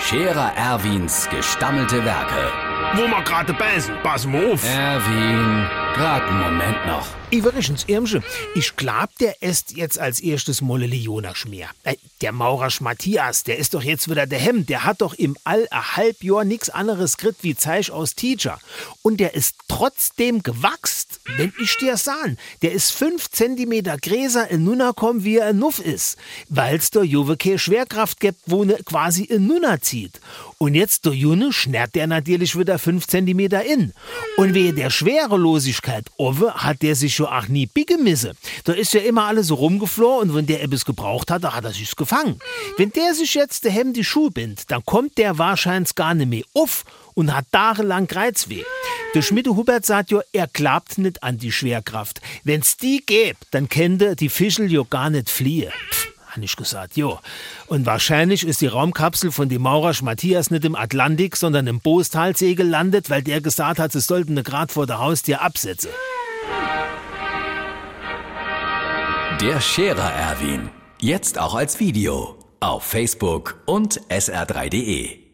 Scherer Erwins gestammelte Werke. wo ma gerade beißen, pass mal auf. Erwin, grad einen Moment noch. Iverichens Irmsche, ich glaub, der esst jetzt als erstes Molle Leonerschmier. Äh, der Maurersch Matthias, der ist doch jetzt wieder der Hemm. Der hat doch im All a halb Jahr nix anderes Grit wie Zeich aus Teacher. Und der ist trotzdem gewachst, wenn ich dir sahen. Der ist fünf Zentimeter gräser in Nunna komm, wie er in Nuff ist. Weil's der Juwe keine Schwerkraft gibt, wo ne quasi in Nunna zieht. Und jetzt der Junge schnärt der natürlich wieder fünf Zentimeter in. Und wegen der Schwerelosigkeit Owe hat der sich ja auch nie biggemisse. Da ist ja immer alles so rumgeflohen und wenn der etwas gebraucht hat, da hat er sich's gefangen. Wenn der sich jetzt der Hemd die Schuhe bindt, dann kommt der wahrscheinlich gar nicht mehr auf und hat tagelang Kreuzweh. Der Schmiede Hubert sagt ja, er glaubt nicht an die Schwerkraft. Wenn's die gäbe, dann könnte die Fischel ja gar nicht fliehen. Pff, hab ich gesagt, jo. Und wahrscheinlich ist die Raumkapsel von dem Maurersch Matthias nicht im Atlantik, sondern im Boostalsee gelandet, weil der gesagt hat, sie sollten ne grad vor der Haustür absetzen. Der Scherer Erwin. Jetzt auch als Video. Auf Facebook und sr3.de.